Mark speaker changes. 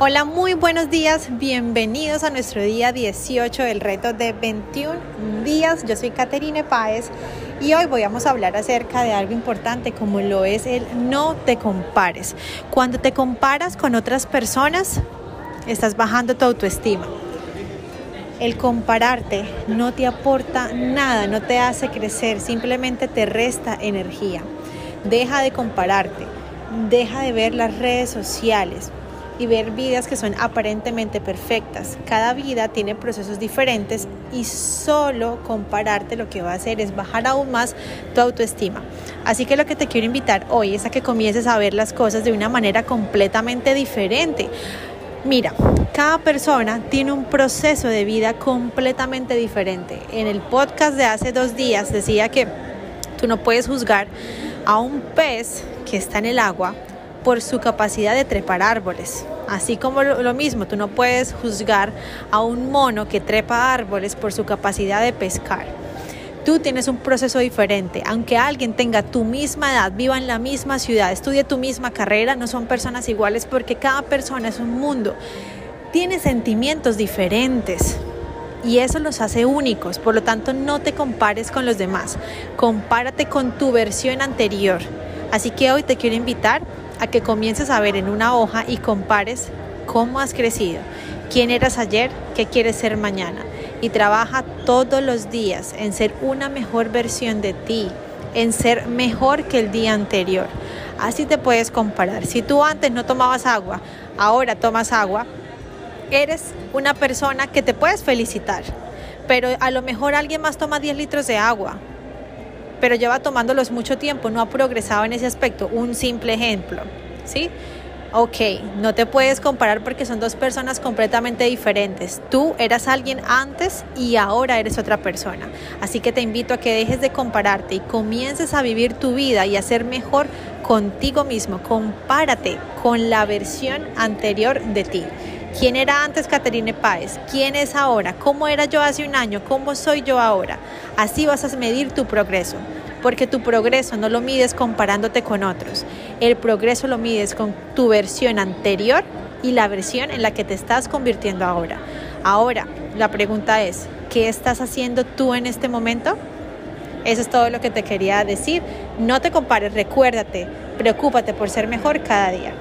Speaker 1: Hola, muy buenos días, bienvenidos a nuestro día 18 del reto de 21 días. Yo soy Caterine Páez y hoy vamos a hablar acerca de algo importante como lo es el no te compares. Cuando te comparas con otras personas, estás bajando tu autoestima. El compararte no te aporta nada, no te hace crecer, simplemente te resta energía. Deja de compararte, deja de ver las redes sociales y ver vidas que son aparentemente perfectas. Cada vida tiene procesos diferentes y solo compararte lo que va a hacer es bajar aún más tu autoestima. Así que lo que te quiero invitar hoy es a que comiences a ver las cosas de una manera completamente diferente. Mira, cada persona tiene un proceso de vida completamente diferente. En el podcast de hace dos días decía que tú no puedes juzgar a un pez que está en el agua por su capacidad de trepar árboles. Así como lo, mismo, tú no puedes juzgar a un mono que trepa árboles por su capacidad de pescar. Tú tienes un proceso diferente. Aunque alguien tenga tu misma edad, viva en la misma ciudad, estudie tu misma carrera, no son personas iguales porque cada persona es un mundo. Tiene sentimientos diferentes y eso los hace únicos. Por lo tanto, no te compares con los demás. Compárate con tu versión anterior. Así que hoy te quiero invitar a que comiences a ver en una hoja y compares cómo has crecido, quién eras ayer, qué quieres ser mañana. Y trabaja todos los días en ser una mejor versión de ti, en ser mejor que el día anterior. Así te puedes comparar. Si tú antes no tomabas agua, ahora tomas agua, eres una persona que te puedes felicitar. Pero a lo mejor alguien más toma 10 litros de agua pero lleva tomándolos mucho tiempo, no ha progresado en ese aspecto. Un simple ejemplo, ¿sí? Ok, no te puedes comparar porque son dos personas completamente diferentes. Tú eras alguien antes y ahora eres otra persona. Así que te invito a que dejes de compararte y comiences a vivir tu vida y a ser mejor contigo mismo. Compárate con la versión anterior de ti. ¿Quién era antes Caterine Páez? ¿Quién es ahora? ¿Cómo era yo hace un año? ¿Cómo soy yo ahora? Así vas a medir tu progreso, porque tu progreso no lo mides comparándote con otros. El progreso lo mides con tu versión anterior y la versión en la que te estás convirtiendo ahora. Ahora, la pregunta es, ¿qué estás haciendo tú en este momento? Eso es todo lo que te quería decir. No te compares, recuérdate, preocúpate por ser mejor cada día.